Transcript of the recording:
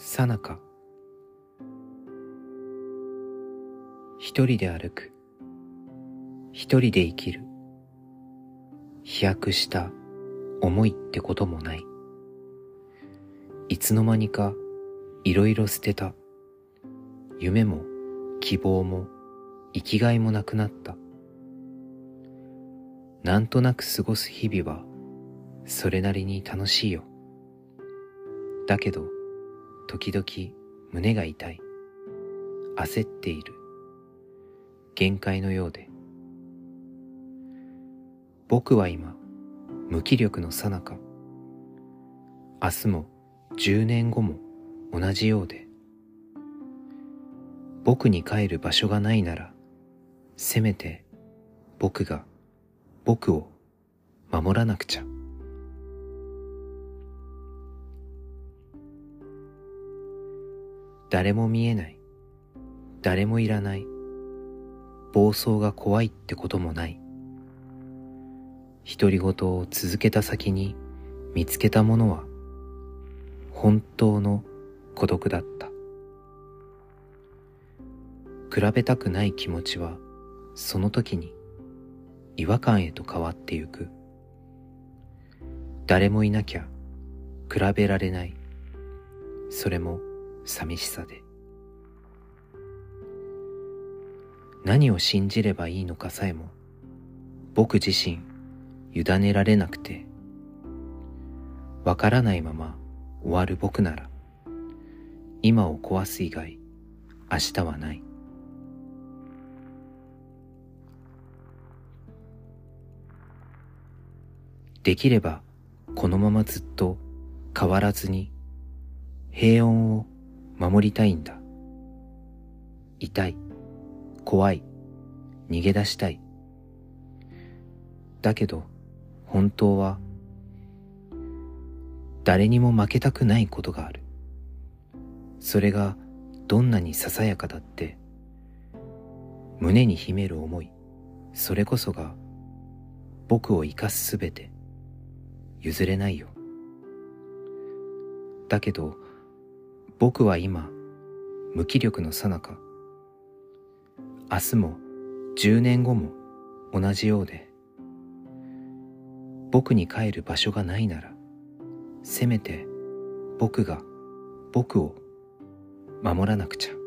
さなか。一人で歩く。一人で生きる。飛躍した思いってこともない。いつの間にかいろいろ捨てた。夢も希望も生きがいもなくなった。なんとなく過ごす日々はそれなりに楽しいよ。だけど時々胸が痛い。焦っている。限界のようで。僕は今無気力の最中明日も10年後も同じようで。僕に帰る場所がないならせめて僕が僕を守らなくちゃ。誰も見えない。誰もいらない。暴走が怖いってこともない。独り言を続けた先に見つけたものは本当の孤独だった。比べたくない気持ちはその時に違和感へと変わってゆく。誰もいなきゃ比べられない。それも寂しさで。何を信じればいいのかさえも僕自身委ねられなくてわからないまま終わる僕なら今を壊す以外明日はない。できればこのままずっと変わらずに平穏を守りたいんだ。痛い怖い逃げ出したい。だけど本当は誰にも負けたくないことがある。それがどんなにささやかだって胸に秘める思い。それこそが僕を生かすすべて。譲れないよ。だけど僕は今無気力のさなか明日も十年後も同じようで僕に帰る場所がないならせめて僕が僕を守らなくちゃ。